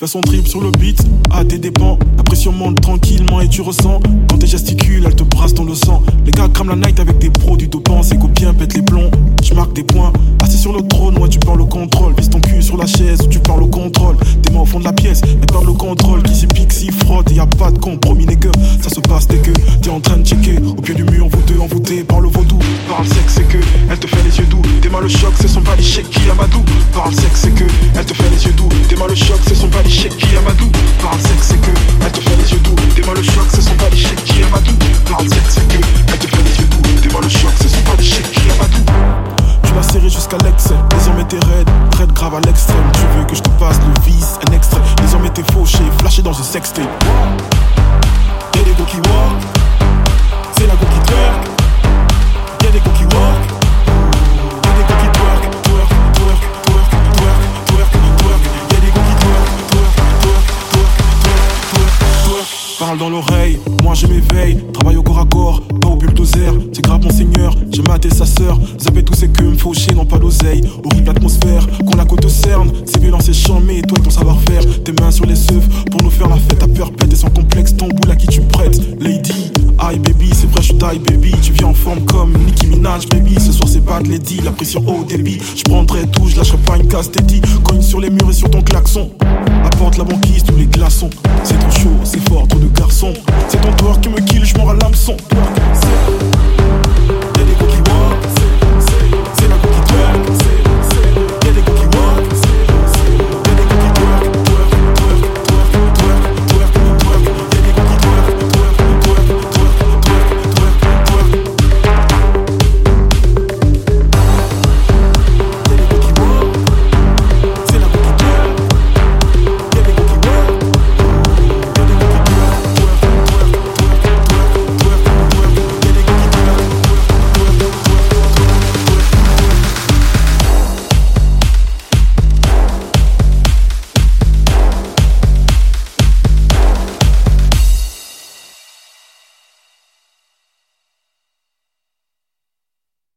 Fais son trip sur le beat, à tes dépens. La pression monte tranquillement et tu ressens. Quand tes gesticules, elle te brasse dans le sang. Les gars crament la night avec des produits dopants. Ses copiens pètent les plombs. Je marque des points. Assis sur le trône, moi tu parles au contrôle. Vise ton cul sur la chaise tu parles au contrôle. Tes mains au fond de la pièce, elles parlent au contrôle. Qui s'y pique, s'y frotte. Et y a pas de compromis, que Ça se passe dès que t'es en train de checker. Au pied du mur, envoûté, envoûté par le vaudou. Parle sexe, c'est que elle te fait les yeux doux. Tes mains le choc, c'est son bali qui Amadou. Parle sexe, c'est que elle te fait les yeux doux. Tes mains le choc, t'es raide, raide grave à l'extrême. Tu veux que je te passe le vice, un extrait. Désormais t'es fauché, flashé dans un sextape. Y'a des go qui walk, c'est la go qui twerk. Y'a des go qui walk. Parle dans l'oreille, moi je m'éveille. Travaille au corps à corps, maté sa sœur. Tous ces que me faucher, non pas d'oseille. Horrible atmosphère, qu'on la côte cerne. C'est violent, c'est mais toi et ton savoir-faire. Tes mains sur les œufs pour nous faire la fête à peur pète et sans complexe. Ton boule à qui tu prêtes, lady. Aïe baby, c'est vrai, je die baby. Tu viens en forme comme Nicki Minaj baby. Ce soir c'est de lady, la pression au débit. Je prendrai tout, je lâcherai pas une casse teddy. Cogne sur les murs et sur ton klaxon. Apporte la banquise, tous les glaçons. C'est trop chaud, c'est fort, trop de garçons. C'est ton tour qui me kill, je m'en l'hameçon.